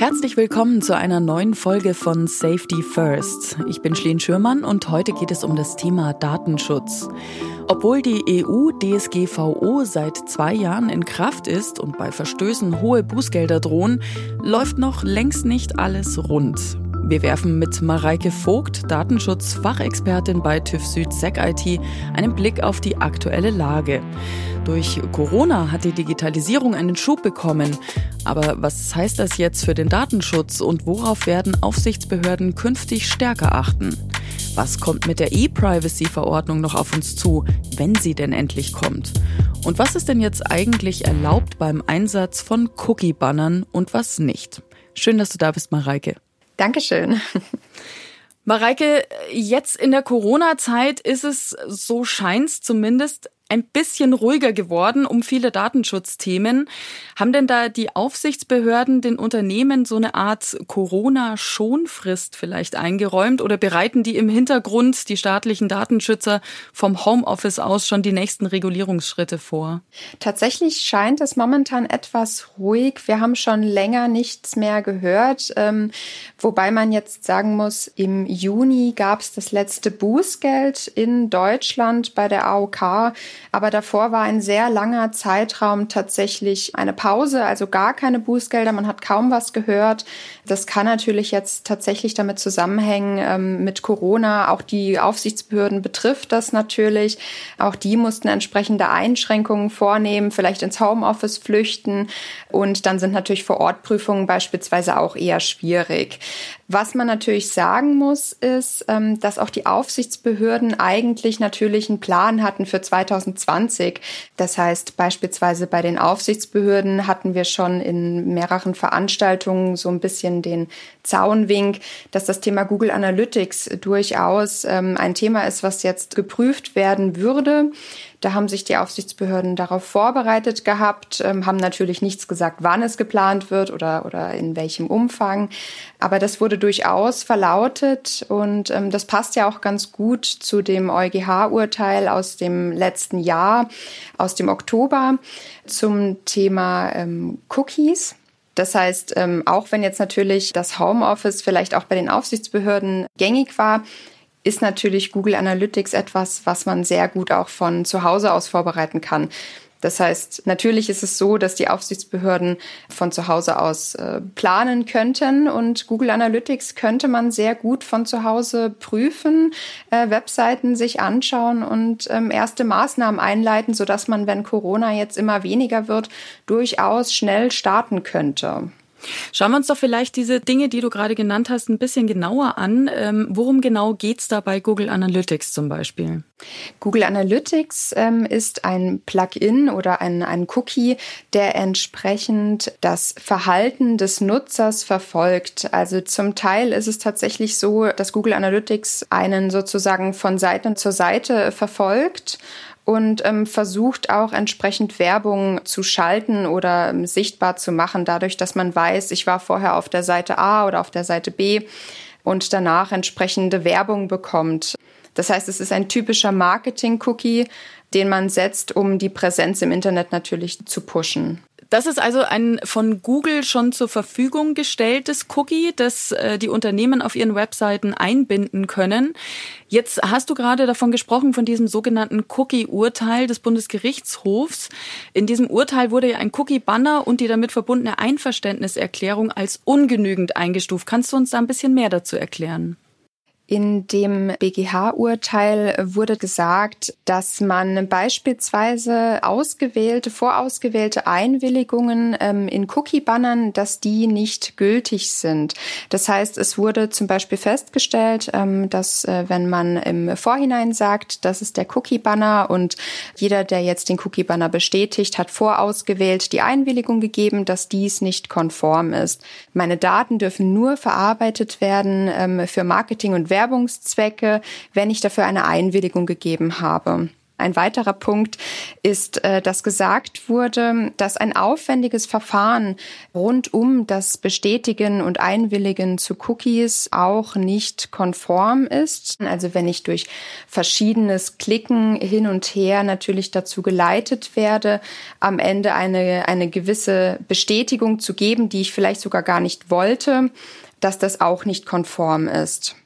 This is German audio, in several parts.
Herzlich willkommen zu einer neuen Folge von Safety First. Ich bin Schleen Schürmann und heute geht es um das Thema Datenschutz. Obwohl die EU-DSGVO seit zwei Jahren in Kraft ist und bei Verstößen hohe Bußgelder drohen, läuft noch längst nicht alles rund. Wir werfen mit Mareike Vogt, Datenschutzfachexpertin bei TÜV Süd Sec IT, einen Blick auf die aktuelle Lage. Durch Corona hat die Digitalisierung einen Schub bekommen. Aber was heißt das jetzt für den Datenschutz und worauf werden Aufsichtsbehörden künftig stärker achten? Was kommt mit der E-Privacy-Verordnung noch auf uns zu, wenn sie denn endlich kommt? Und was ist denn jetzt eigentlich erlaubt beim Einsatz von Cookie-Bannern und was nicht? Schön, dass du da bist, Mareike. Dankeschön. Mareike, jetzt in der Corona-Zeit ist es, so scheint's zumindest, ein bisschen ruhiger geworden um viele Datenschutzthemen. Haben denn da die Aufsichtsbehörden den Unternehmen so eine Art Corona-Schonfrist vielleicht eingeräumt oder bereiten die im Hintergrund die staatlichen Datenschützer vom Homeoffice aus schon die nächsten Regulierungsschritte vor? Tatsächlich scheint es momentan etwas ruhig. Wir haben schon länger nichts mehr gehört, ähm, wobei man jetzt sagen muss, im Juni gab es das letzte Bußgeld in Deutschland bei der AOK. Aber davor war ein sehr langer Zeitraum tatsächlich eine Pause, also gar keine Bußgelder. Man hat kaum was gehört. Das kann natürlich jetzt tatsächlich damit zusammenhängen ähm, mit Corona. Auch die Aufsichtsbehörden betrifft das natürlich. Auch die mussten entsprechende Einschränkungen vornehmen, vielleicht ins Homeoffice flüchten. Und dann sind natürlich Vorortprüfungen beispielsweise auch eher schwierig. Was man natürlich sagen muss, ist, ähm, dass auch die Aufsichtsbehörden eigentlich natürlich einen Plan hatten für 2020. Das heißt, beispielsweise bei den Aufsichtsbehörden hatten wir schon in mehreren Veranstaltungen so ein bisschen den Zaunwink, dass das Thema Google Analytics durchaus ähm, ein Thema ist, was jetzt geprüft werden würde. Da haben sich die Aufsichtsbehörden darauf vorbereitet gehabt, ähm, haben natürlich nichts gesagt, wann es geplant wird oder, oder in welchem Umfang. Aber das wurde durchaus verlautet und ähm, das passt ja auch ganz gut zu dem EuGH-Urteil aus dem letzten Jahr, aus dem Oktober zum Thema ähm, Cookies. Das heißt, auch wenn jetzt natürlich das Homeoffice vielleicht auch bei den Aufsichtsbehörden gängig war, ist natürlich Google Analytics etwas, was man sehr gut auch von zu Hause aus vorbereiten kann. Das heißt, natürlich ist es so, dass die Aufsichtsbehörden von zu Hause aus äh, planen könnten und Google Analytics könnte man sehr gut von zu Hause prüfen, äh, Webseiten sich anschauen und ähm, erste Maßnahmen einleiten, sodass man, wenn Corona jetzt immer weniger wird, durchaus schnell starten könnte. Schauen wir uns doch vielleicht diese Dinge, die du gerade genannt hast, ein bisschen genauer an. Ähm, worum genau geht's da bei Google Analytics zum Beispiel? Google Analytics ähm, ist ein Plugin oder ein, ein Cookie, der entsprechend das Verhalten des Nutzers verfolgt. Also zum Teil ist es tatsächlich so, dass Google Analytics einen sozusagen von Seite zu Seite verfolgt und ähm, versucht auch entsprechend Werbung zu schalten oder ähm, sichtbar zu machen, dadurch, dass man weiß, ich war vorher auf der Seite A oder auf der Seite B und danach entsprechende Werbung bekommt. Das heißt, es ist ein typischer Marketing-Cookie, den man setzt, um die Präsenz im Internet natürlich zu pushen. Das ist also ein von Google schon zur Verfügung gestelltes Cookie, das äh, die Unternehmen auf ihren Webseiten einbinden können. Jetzt hast du gerade davon gesprochen, von diesem sogenannten Cookie-Urteil des Bundesgerichtshofs. In diesem Urteil wurde ja ein Cookie-Banner und die damit verbundene Einverständniserklärung als ungenügend eingestuft. Kannst du uns da ein bisschen mehr dazu erklären? In dem BGH-Urteil wurde gesagt, dass man beispielsweise ausgewählte, vorausgewählte Einwilligungen ähm, in Cookie-Bannern, dass die nicht gültig sind. Das heißt, es wurde zum Beispiel festgestellt, ähm, dass äh, wenn man im Vorhinein sagt, das ist der Cookie-Banner und jeder, der jetzt den Cookie-Banner bestätigt, hat vorausgewählt die Einwilligung gegeben, dass dies nicht konform ist. Meine Daten dürfen nur verarbeitet werden ähm, für Marketing und Werbung Werbungszwecke, wenn ich dafür eine Einwilligung gegeben habe. Ein weiterer Punkt ist, äh, dass gesagt wurde, dass ein aufwendiges Verfahren rund um das Bestätigen und Einwilligen zu Cookies auch nicht konform ist. Also wenn ich durch verschiedenes Klicken hin und her natürlich dazu geleitet werde, am Ende eine, eine gewisse Bestätigung zu geben, die ich vielleicht sogar gar nicht wollte, dass das auch nicht konform ist.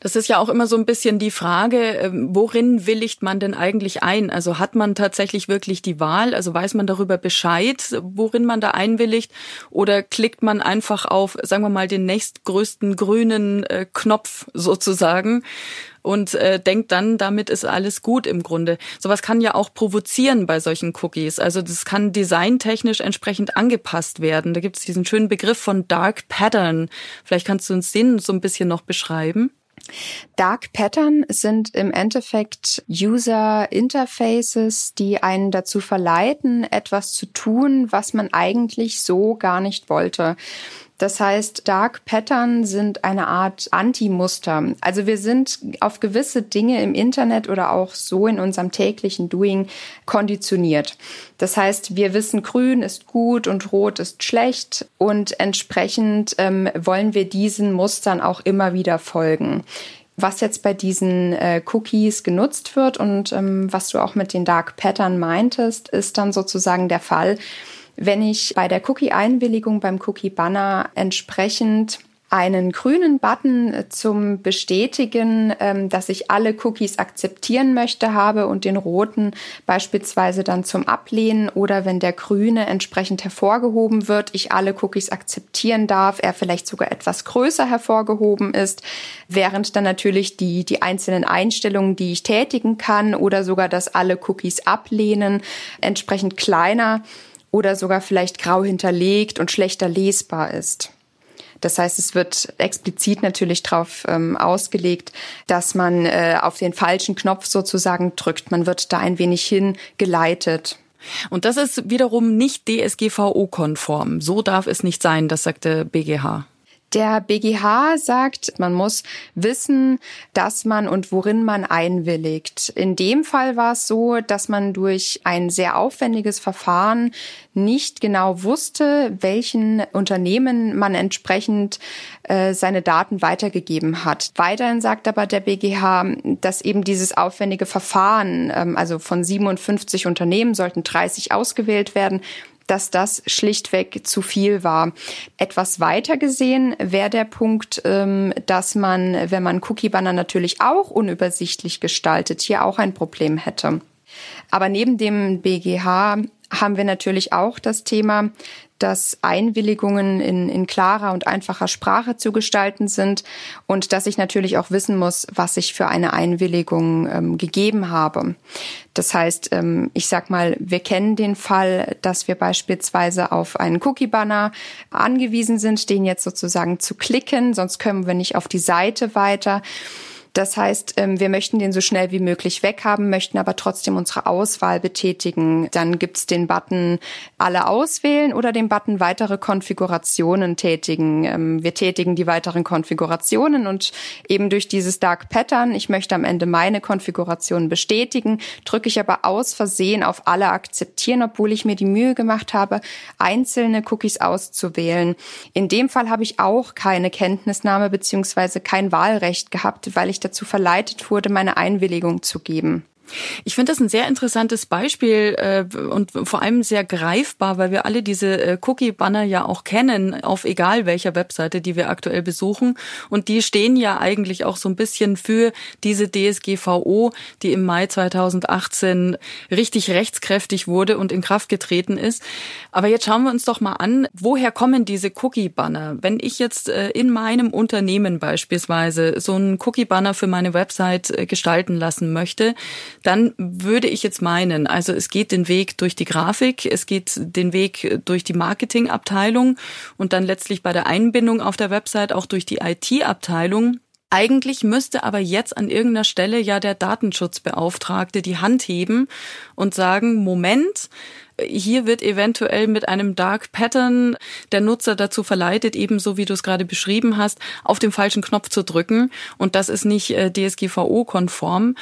Das ist ja auch immer so ein bisschen die Frage, ähm, worin willigt man denn eigentlich ein? Also hat man tatsächlich wirklich die Wahl? Also weiß man darüber Bescheid, worin man da einwilligt? Oder klickt man einfach auf, sagen wir mal, den nächstgrößten grünen äh, Knopf sozusagen? und äh, denkt dann, damit ist alles gut im Grunde. Sowas kann ja auch provozieren bei solchen Cookies. Also das kann designtechnisch entsprechend angepasst werden. Da gibt es diesen schönen Begriff von Dark Pattern. Vielleicht kannst du uns den so ein bisschen noch beschreiben. Dark Pattern sind im Endeffekt User Interfaces, die einen dazu verleiten, etwas zu tun, was man eigentlich so gar nicht wollte. Das heißt, Dark Pattern sind eine Art Anti-Muster. Also wir sind auf gewisse Dinge im Internet oder auch so in unserem täglichen Doing konditioniert. Das heißt, wir wissen, grün ist gut und rot ist schlecht und entsprechend ähm, wollen wir diesen Mustern auch immer wieder folgen was jetzt bei diesen äh, Cookies genutzt wird und ähm, was du auch mit den Dark Pattern meintest, ist dann sozusagen der Fall, wenn ich bei der Cookie-Einwilligung beim Cookie-Banner entsprechend einen grünen Button zum Bestätigen, ähm, dass ich alle Cookies akzeptieren möchte habe und den roten beispielsweise dann zum Ablehnen oder wenn der grüne entsprechend hervorgehoben wird, ich alle Cookies akzeptieren darf, er vielleicht sogar etwas größer hervorgehoben ist, während dann natürlich die, die einzelnen Einstellungen, die ich tätigen kann oder sogar, dass alle Cookies ablehnen, entsprechend kleiner oder sogar vielleicht grau hinterlegt und schlechter lesbar ist. Das heißt, es wird explizit natürlich darauf ähm, ausgelegt, dass man äh, auf den falschen Knopf sozusagen drückt. Man wird da ein wenig hingeleitet. Und das ist wiederum nicht DSGVO-konform. So darf es nicht sein, das sagte BGH. Der BGH sagt, man muss wissen, dass man und worin man einwilligt. In dem Fall war es so, dass man durch ein sehr aufwendiges Verfahren nicht genau wusste, welchen Unternehmen man entsprechend äh, seine Daten weitergegeben hat. Weiterhin sagt aber der BGH, dass eben dieses aufwendige Verfahren, ähm, also von 57 Unternehmen sollten 30 ausgewählt werden, dass das schlichtweg zu viel war. Etwas weiter gesehen wäre der Punkt, ähm, dass man, wenn man Cookie-Banner natürlich auch unübersichtlich gestaltet, hier auch ein Problem hätte. Aber neben dem BGH haben wir natürlich auch das Thema, dass Einwilligungen in, in klarer und einfacher Sprache zu gestalten sind und dass ich natürlich auch wissen muss, was ich für eine Einwilligung ähm, gegeben habe. Das heißt, ähm, ich sag mal, wir kennen den Fall, dass wir beispielsweise auf einen Cookie-Banner angewiesen sind, den jetzt sozusagen zu klicken, sonst können wir nicht auf die Seite weiter. Das heißt, ähm, wir möchten den so schnell wie möglich weghaben, möchten aber trotzdem unsere Auswahl betätigen. Dann gibt's den Button alle auswählen oder den Button weitere Konfigurationen tätigen. Ähm, wir tätigen die weiteren Konfigurationen und eben durch dieses Dark Pattern, ich möchte am Ende meine Konfiguration bestätigen, drücke ich aber aus Versehen auf alle akzeptieren, obwohl ich mir die Mühe gemacht habe, einzelne Cookies auszuwählen. In dem Fall habe ich auch keine Kenntnisnahme beziehungsweise kein Wahlrecht gehabt, weil ich dazu verleitet wurde, meine Einwilligung zu geben. Ich finde das ein sehr interessantes Beispiel äh, und vor allem sehr greifbar, weil wir alle diese äh, Cookie-Banner ja auch kennen, auf egal welcher Webseite, die wir aktuell besuchen. Und die stehen ja eigentlich auch so ein bisschen für diese DSGVO, die im Mai 2018 richtig rechtskräftig wurde und in Kraft getreten ist. Aber jetzt schauen wir uns doch mal an, woher kommen diese Cookie-Banner? Wenn ich jetzt äh, in meinem Unternehmen beispielsweise so einen Cookie-Banner für meine Website äh, gestalten lassen möchte, dann würde ich jetzt meinen, also es geht den Weg durch die Grafik, es geht den Weg durch die Marketingabteilung und dann letztlich bei der Einbindung auf der Website auch durch die IT-Abteilung. Eigentlich müsste aber jetzt an irgendeiner Stelle ja der Datenschutzbeauftragte die Hand heben und sagen, Moment, hier wird eventuell mit einem Dark Pattern der Nutzer dazu verleitet, ebenso wie du es gerade beschrieben hast, auf den falschen Knopf zu drücken. Und das ist nicht äh, DSGVO-konform.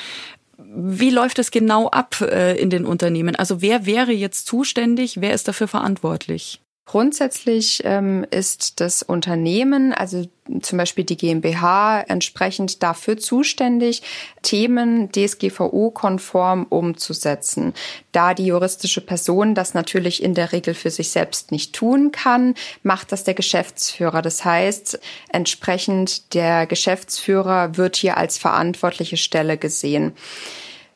Wie läuft es genau ab äh, in den Unternehmen? Also wer wäre jetzt zuständig? Wer ist dafür verantwortlich? Grundsätzlich ähm, ist das Unternehmen, also zum Beispiel die GmbH, entsprechend dafür zuständig, Themen DSGVO-konform umzusetzen. Da die juristische Person das natürlich in der Regel für sich selbst nicht tun kann, macht das der Geschäftsführer. Das heißt, entsprechend der Geschäftsführer wird hier als verantwortliche Stelle gesehen.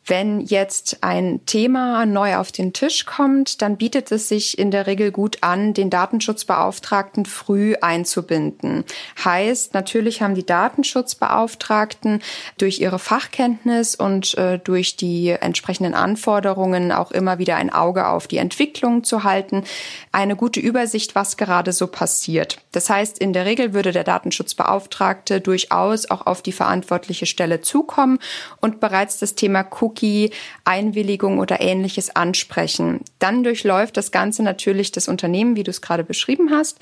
Wenn jetzt ein Thema neu auf den Tisch kommt, dann bietet es sich in der Regel gut an, den Datenschutzbeauftragten früh einzubinden. Heißt, natürlich haben die Datenschutzbeauftragten durch ihre Fachkenntnis und äh, durch die entsprechenden Anforderungen auch immer wieder ein Auge auf die Entwicklung zu halten, eine gute Übersicht, was gerade so passiert. Das heißt, in der Regel würde der Datenschutzbeauftragte durchaus auch auf die verantwortliche Stelle zukommen und bereits das Thema Cookie Cookie, Einwilligung oder ähnliches ansprechen. Dann durchläuft das Ganze natürlich das Unternehmen, wie du es gerade beschrieben hast.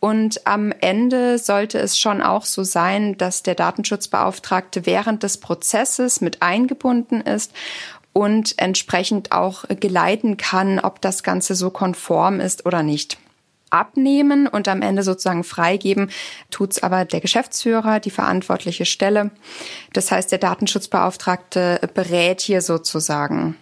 Und am Ende sollte es schon auch so sein, dass der Datenschutzbeauftragte während des Prozesses mit eingebunden ist und entsprechend auch geleiten kann, ob das Ganze so konform ist oder nicht abnehmen und am Ende sozusagen freigeben, tut's aber der Geschäftsführer, die verantwortliche Stelle. Das heißt, der Datenschutzbeauftragte berät hier sozusagen.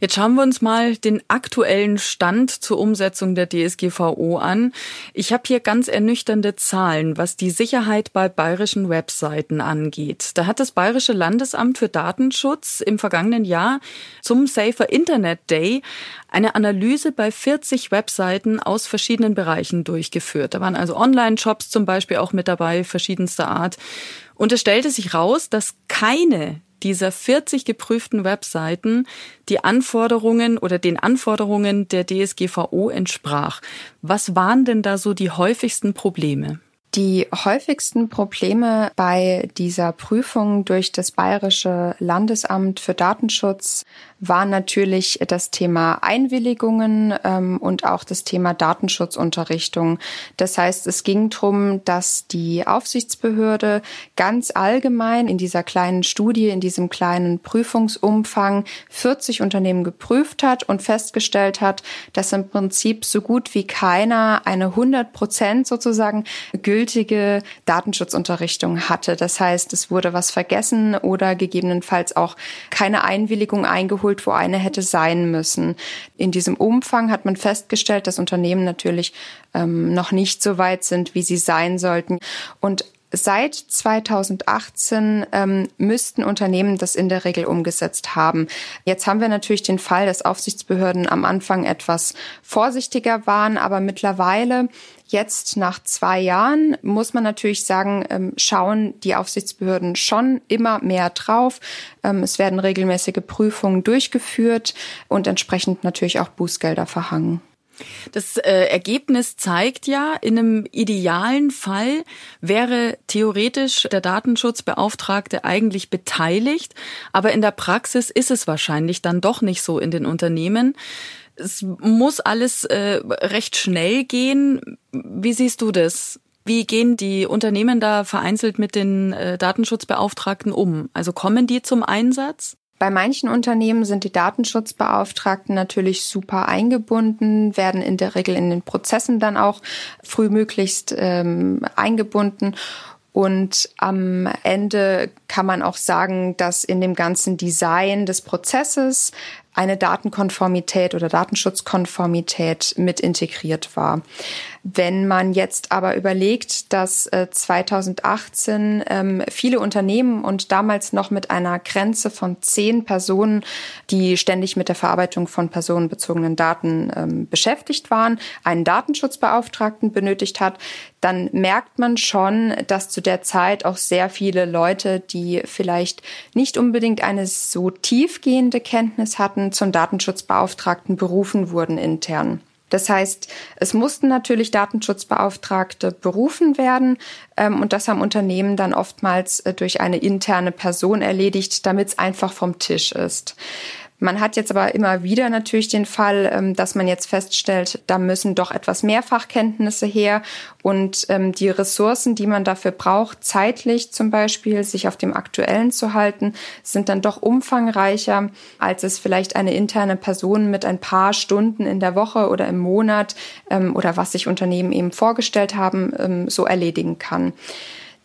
Jetzt schauen wir uns mal den aktuellen Stand zur Umsetzung der DSGVO an. Ich habe hier ganz ernüchternde Zahlen, was die Sicherheit bei bayerischen Webseiten angeht. Da hat das Bayerische Landesamt für Datenschutz im vergangenen Jahr zum Safer Internet Day eine Analyse bei 40 Webseiten aus verschiedenen Bereichen durchgeführt. Da waren also Online-Shops zum Beispiel auch mit dabei, verschiedenster Art. Und es stellte sich raus, dass keine dieser 40 geprüften Webseiten die Anforderungen oder den Anforderungen der DSGVO entsprach. Was waren denn da so die häufigsten Probleme? Die häufigsten Probleme bei dieser Prüfung durch das Bayerische Landesamt für Datenschutz war natürlich das Thema Einwilligungen ähm, und auch das Thema Datenschutzunterrichtung. Das heißt, es ging darum, dass die Aufsichtsbehörde ganz allgemein in dieser kleinen Studie, in diesem kleinen Prüfungsumfang 40 Unternehmen geprüft hat und festgestellt hat, dass im Prinzip so gut wie keiner eine 100 Prozent sozusagen gültige Datenschutzunterrichtung hatte. Das heißt, es wurde was vergessen oder gegebenenfalls auch keine Einwilligung eingeholt abgeholt, wo eine hätte sein müssen. In diesem Umfang hat man festgestellt, dass Unternehmen natürlich ähm, noch nicht so weit sind, wie sie sein sollten. Und Seit 2018 ähm, müssten Unternehmen das in der Regel umgesetzt haben. Jetzt haben wir natürlich den Fall, dass Aufsichtsbehörden am Anfang etwas vorsichtiger waren, aber mittlerweile Jetzt nach zwei Jahren muss man natürlich sagen, ähm, schauen die Aufsichtsbehörden schon immer mehr drauf. Ähm, es werden regelmäßige Prüfungen durchgeführt und entsprechend natürlich auch Bußgelder verhangen. Das äh, Ergebnis zeigt ja, in einem idealen Fall wäre theoretisch der Datenschutzbeauftragte eigentlich beteiligt, aber in der Praxis ist es wahrscheinlich dann doch nicht so in den Unternehmen. Es muss alles äh, recht schnell gehen. Wie siehst du das? Wie gehen die Unternehmen da vereinzelt mit den äh, Datenschutzbeauftragten um? Also kommen die zum Einsatz? Bei manchen Unternehmen sind die Datenschutzbeauftragten natürlich super eingebunden, werden in der Regel in den Prozessen dann auch frühmöglichst ähm, eingebunden. Und am Ende kann man auch sagen, dass in dem ganzen Design des Prozesses eine Datenkonformität oder Datenschutzkonformität mit integriert war. Wenn man jetzt aber überlegt, dass 2018 äh, ähm, viele Unternehmen und damals noch mit einer Grenze von zehn Personen, die ständig mit der Verarbeitung von personenbezogenen Daten ähm, beschäftigt waren, einen Datenschutzbeauftragten benötigt hat, dann merkt man schon, dass zu der Zeit auch sehr viele Leute, die vielleicht nicht unbedingt eine so tiefgehende Kenntnis hatten, zum Datenschutzbeauftragten berufen wurden intern. Das heißt, es mussten natürlich Datenschutzbeauftragte berufen werden ähm, und das haben Unternehmen dann oftmals äh, durch eine interne Person erledigt, damit es einfach vom Tisch ist. Man hat jetzt aber immer wieder natürlich den Fall, ähm, dass man jetzt feststellt, da müssen doch etwas mehr Fachkenntnisse her und ähm, die Ressourcen, die man dafür braucht, zeitlich zum Beispiel, sich auf dem Aktuellen zu halten, sind dann doch umfangreicher, als es vielleicht eine interne Person mit ein paar Stunden in der Woche oder im Monat ähm, oder was sich Unternehmen eben vorgestellt haben, so erledigen kann.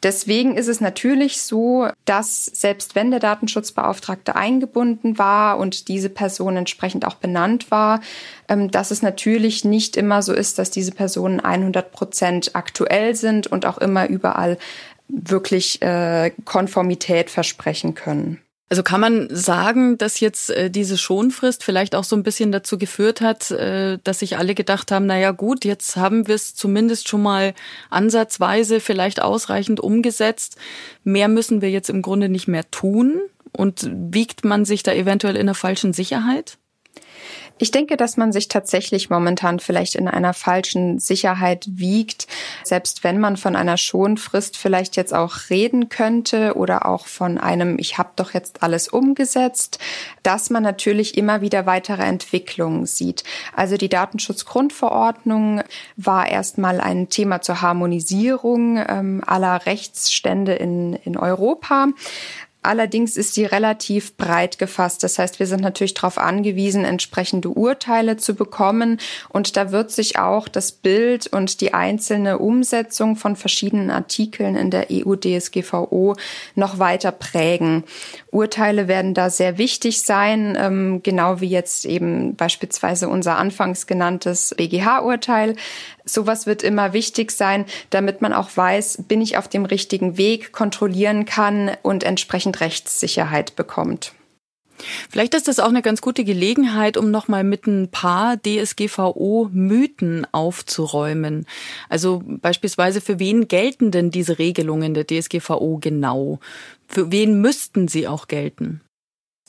Deswegen ist es natürlich so, dass selbst wenn der Datenschutzbeauftragte eingebunden war und diese Person entsprechend auch benannt war, ähm, dass es natürlich nicht immer so ist, dass diese Personen 100 Prozent aktuell sind und auch immer überall wirklich äh, Konformität versprechen können. Also kann man sagen, dass jetzt äh, diese Schonfrist vielleicht auch so ein bisschen dazu geführt hat, äh, dass sich alle gedacht haben, na ja gut, jetzt haben wir es zumindest schon mal ansatzweise vielleicht ausreichend umgesetzt. Mehr müssen wir jetzt im Grunde nicht mehr tun. Und wiegt man sich da eventuell in der falschen Sicherheit? Ich denke, dass man sich tatsächlich momentan vielleicht in einer falschen Sicherheit wiegt, selbst wenn man von einer Schonfrist vielleicht jetzt auch reden könnte oder auch von einem Ich habe doch jetzt alles umgesetzt, dass man natürlich immer wieder weitere Entwicklungen sieht. Also die Datenschutzgrundverordnung war erstmal ein Thema zur Harmonisierung ähm, aller Rechtsstände in, in Europa. Allerdings ist sie relativ breit gefasst. Das heißt, wir sind natürlich darauf angewiesen, entsprechende Urteile zu bekommen. Und da wird sich auch das Bild und die einzelne Umsetzung von verschiedenen Artikeln in der EU-DSGVO noch weiter prägen. Urteile werden da sehr wichtig sein, ähm, genau wie jetzt eben beispielsweise unser anfangs genanntes BGH-Urteil. Sowas wird immer wichtig sein, damit man auch weiß, bin ich auf dem richtigen Weg, kontrollieren kann und entsprechend Rechtssicherheit bekommt. Vielleicht ist das auch eine ganz gute Gelegenheit, um nochmal mit ein paar DSGVO-Mythen aufzuräumen. Also beispielsweise, für wen gelten denn diese Regelungen der DSGVO genau? Für wen müssten sie auch gelten?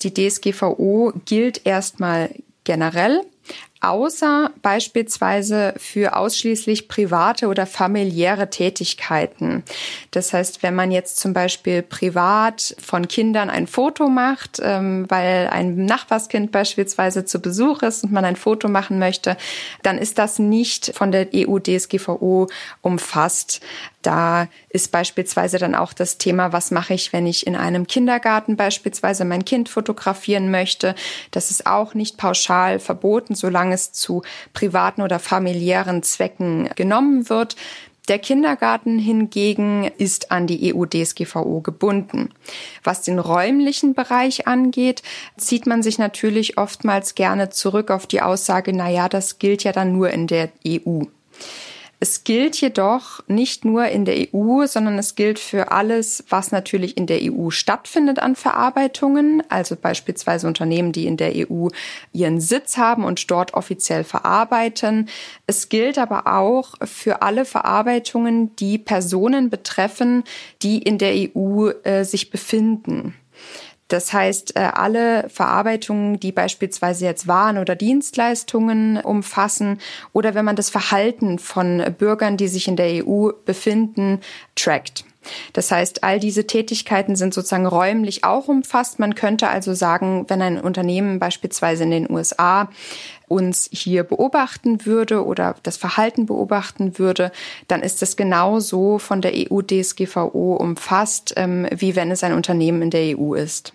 Die DSGVO gilt erstmal generell außer beispielsweise für ausschließlich private oder familiäre Tätigkeiten. Das heißt, wenn man jetzt zum Beispiel privat von Kindern ein Foto macht, ähm, weil ein Nachbarskind beispielsweise zu Besuch ist und man ein Foto machen möchte, dann ist das nicht von der EU-DSGVO umfasst. Da ist beispielsweise dann auch das Thema, was mache ich, wenn ich in einem Kindergarten beispielsweise mein Kind fotografieren möchte. Das ist auch nicht pauschal verboten, solange es zu privaten oder familiären Zwecken genommen wird. Der Kindergarten hingegen ist an die EU-DSGVO gebunden. Was den räumlichen Bereich angeht, zieht man sich natürlich oftmals gerne zurück auf die Aussage, na ja, das gilt ja dann nur in der EU. Es gilt jedoch nicht nur in der EU, sondern es gilt für alles, was natürlich in der EU stattfindet an Verarbeitungen, also beispielsweise Unternehmen, die in der EU ihren Sitz haben und dort offiziell verarbeiten. Es gilt aber auch für alle Verarbeitungen, die Personen betreffen, die in der EU äh, sich befinden. Das heißt, äh, alle Verarbeitungen, die beispielsweise jetzt Waren oder Dienstleistungen umfassen oder wenn man das Verhalten von Bürgern, die sich in der EU befinden, trackt. Das heißt, all diese Tätigkeiten sind sozusagen räumlich auch umfasst. Man könnte also sagen, wenn ein Unternehmen beispielsweise in den USA uns hier beobachten würde oder das Verhalten beobachten würde, dann ist das genauso von der EU-DSGVO umfasst, ähm, wie wenn es ein Unternehmen in der EU ist.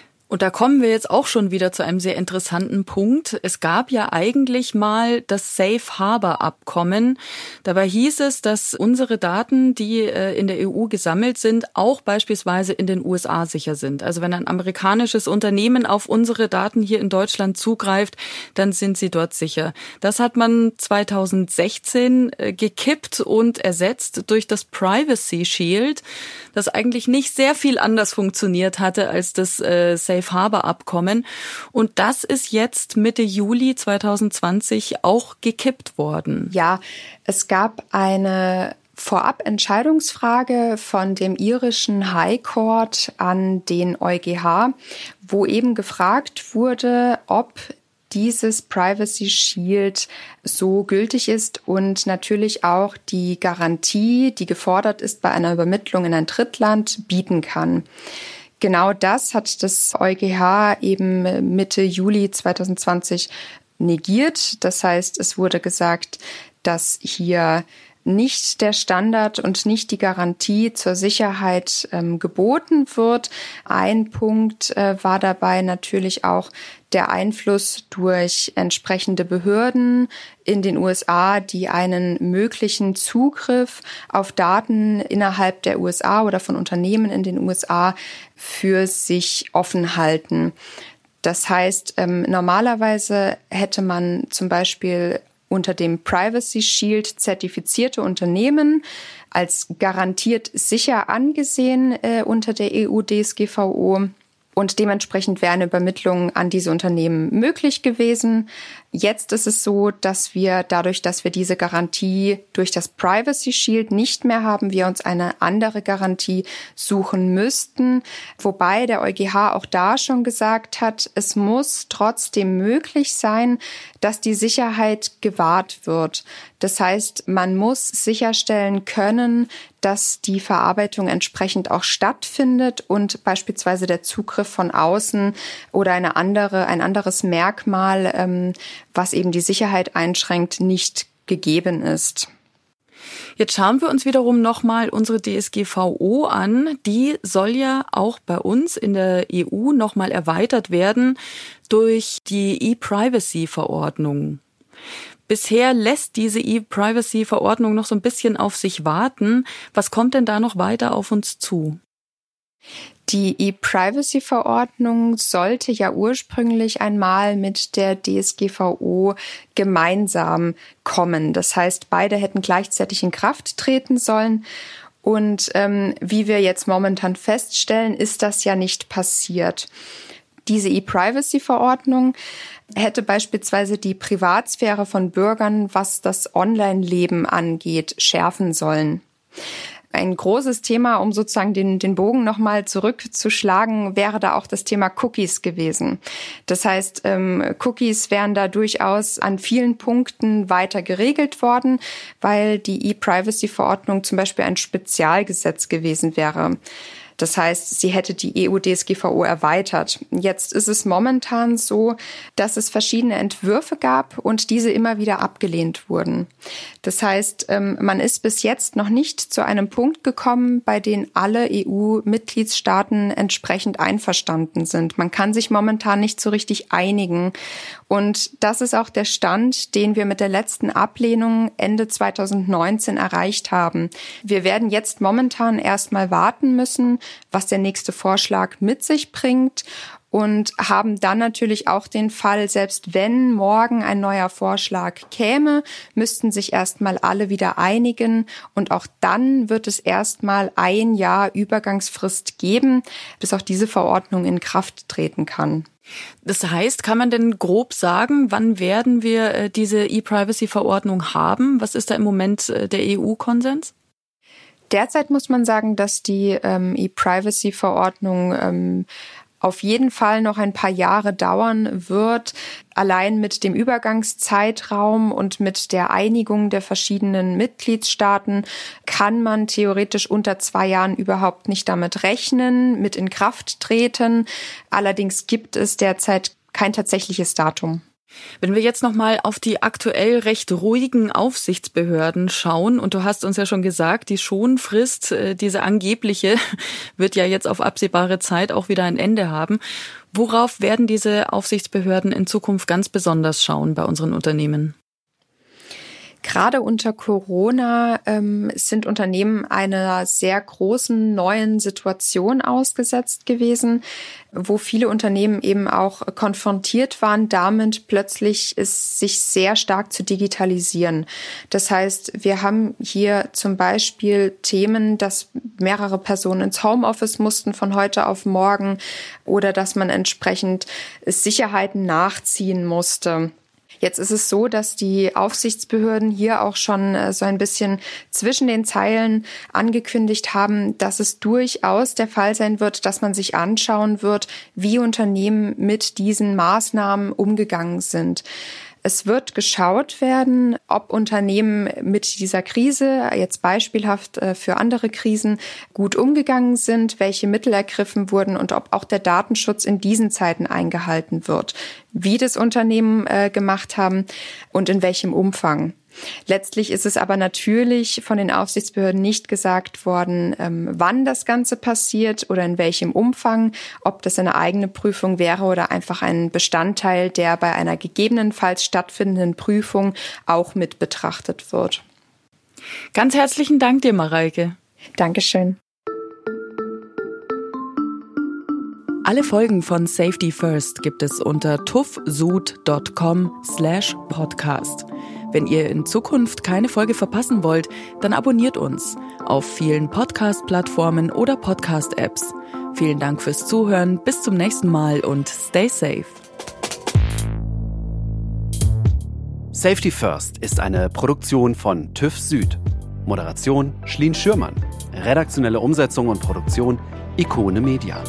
Und da kommen wir jetzt auch schon wieder zu einem sehr interessanten Punkt. Es gab ja eigentlich mal das Safe Harbor Abkommen. Dabei hieß es, dass unsere Daten, die äh, in der EU gesammelt sind, auch beispielsweise in den USA sicher sind. Also wenn ein amerikanisches Unternehmen auf unsere Daten hier in Deutschland zugreift, dann sind sie dort sicher. Das hat man 2016 äh, gekippt und ersetzt durch das Privacy Shield, das eigentlich nicht sehr viel anders funktioniert hatte als das äh, Safe Safe Harbor Abkommen. Und das ist jetzt Mitte Juli 2020 auch gekippt worden. Ja, es gab eine Vorab-Entscheidungsfrage von dem irischen High Court an den EuGH, wo eben gefragt wurde, ob dieses Privacy Shield so gültig ist und natürlich auch die Garantie, die gefordert ist bei einer Übermittlung in ein Drittland, bieten kann. Genau das hat das EuGH eben Mitte Juli 2020 negiert. Das heißt, es wurde gesagt, dass hier nicht der Standard und nicht die Garantie zur Sicherheit ähm, geboten wird. Ein Punkt äh, war dabei natürlich auch der Einfluss durch entsprechende Behörden in den USA, die einen möglichen Zugriff auf Daten innerhalb der USA oder von Unternehmen in den USA für sich offen halten. Das heißt, ähm, normalerweise hätte man zum Beispiel unter dem Privacy Shield zertifizierte Unternehmen als garantiert sicher angesehen äh, unter der EU-DSGVO. Und dementsprechend wären Übermittlungen an diese Unternehmen möglich gewesen. Jetzt ist es so, dass wir dadurch, dass wir diese Garantie durch das Privacy Shield nicht mehr haben, wir uns eine andere Garantie suchen müssten. Wobei der EuGH auch da schon gesagt hat, es muss trotzdem möglich sein, dass die Sicherheit gewahrt wird. Das heißt, man muss sicherstellen können, dass die Verarbeitung entsprechend auch stattfindet und beispielsweise der Zugriff von außen oder eine andere, ein anderes Merkmal ähm, was eben die Sicherheit einschränkt, nicht gegeben ist. Jetzt schauen wir uns wiederum nochmal unsere DSGVO an. Die soll ja auch bei uns in der EU nochmal erweitert werden durch die E-Privacy-Verordnung. Bisher lässt diese E-Privacy-Verordnung noch so ein bisschen auf sich warten. Was kommt denn da noch weiter auf uns zu? Die E-Privacy-Verordnung sollte ja ursprünglich einmal mit der DSGVO gemeinsam kommen. Das heißt, beide hätten gleichzeitig in Kraft treten sollen. Und ähm, wie wir jetzt momentan feststellen, ist das ja nicht passiert. Diese E-Privacy-Verordnung hätte beispielsweise die Privatsphäre von Bürgern, was das Online-Leben angeht, schärfen sollen. Ein großes Thema, um sozusagen den, den Bogen nochmal zurückzuschlagen, wäre da auch das Thema Cookies gewesen. Das heißt, ähm, Cookies wären da durchaus an vielen Punkten weiter geregelt worden, weil die E-Privacy-Verordnung zum Beispiel ein Spezialgesetz gewesen wäre. Das heißt, sie hätte die EU-DSGVO erweitert. Jetzt ist es momentan so, dass es verschiedene Entwürfe gab und diese immer wieder abgelehnt wurden. Das heißt, ähm, man ist bis jetzt noch nicht zu einem Punkt gekommen, bei dem alle EU-Mitgliedstaaten entsprechend einverstanden sind. Man kann sich momentan nicht so richtig einigen. Und das ist auch der Stand, den wir mit der letzten Ablehnung Ende 2019 erreicht haben. Wir werden jetzt momentan erstmal warten müssen, was der nächste Vorschlag mit sich bringt und haben dann natürlich auch den Fall, selbst wenn morgen ein neuer Vorschlag käme, müssten sich erstmal alle wieder einigen und auch dann wird es erstmal ein Jahr Übergangsfrist geben, bis auch diese Verordnung in Kraft treten kann. Das heißt, kann man denn grob sagen, wann werden wir äh, diese E-Privacy-Verordnung haben? Was ist da im Moment äh, der EU-Konsens? Derzeit muss man sagen, dass die ähm, E-Privacy-Verordnung ähm, auf jeden Fall noch ein paar Jahre dauern wird. Allein mit dem Übergangszeitraum und mit der Einigung der verschiedenen Mitgliedstaaten kann man theoretisch unter zwei Jahren überhaupt nicht damit rechnen, mit in Kraft treten. Allerdings gibt es derzeit kein tatsächliches Datum. Wenn wir jetzt nochmal auf die aktuell recht ruhigen Aufsichtsbehörden schauen, und du hast uns ja schon gesagt, die Schonfrist, äh, diese angebliche, wird ja jetzt auf absehbare Zeit auch wieder ein Ende haben. Worauf werden diese Aufsichtsbehörden in Zukunft ganz besonders schauen bei unseren Unternehmen? Gerade unter Corona ähm, sind Unternehmen einer sehr großen neuen Situation ausgesetzt gewesen, wo viele Unternehmen eben auch konfrontiert waren, damit plötzlich es sich sehr stark zu digitalisieren. Das heißt, wir haben hier zum Beispiel Themen, dass mehrere Personen ins Homeoffice mussten von heute auf morgen oder dass man entsprechend Sicherheiten nachziehen musste. Jetzt ist es so, dass die Aufsichtsbehörden hier auch schon äh, so ein bisschen zwischen den Zeilen angekündigt haben, dass es durchaus der Fall sein wird, dass man sich anschauen wird, wie Unternehmen mit diesen Maßnahmen umgegangen sind. Es wird geschaut werden, ob Unternehmen mit dieser Krise, jetzt beispielhaft äh, für andere Krisen, gut umgegangen sind, welche Mittel ergriffen wurden und ob auch der Datenschutz in diesen Zeiten eingehalten wird, wie das Unternehmen äh, gemacht haben und in welchem Umfang. Letztlich ist es aber natürlich von den Aufsichtsbehörden nicht gesagt worden, ähm, wann das Ganze passiert oder in welchem Umfang, ob das eine eigene Prüfung wäre oder einfach ein Bestandteil, der bei einer gegebenenfalls stattfindenden Prüfung auch mit betrachtet wird. Ganz herzlichen Dank dir, Mareike. Dankeschön. Alle Folgen von Safety First gibt es unter tuffsud.com slash podcast. Wenn ihr in Zukunft keine Folge verpassen wollt, dann abonniert uns auf vielen Podcast-Plattformen oder Podcast-Apps. Vielen Dank fürs Zuhören, bis zum nächsten Mal und stay safe. Safety First ist eine Produktion von TÜV Süd. Moderation Schlien Schürmann. Redaktionelle Umsetzung und Produktion Ikone Media.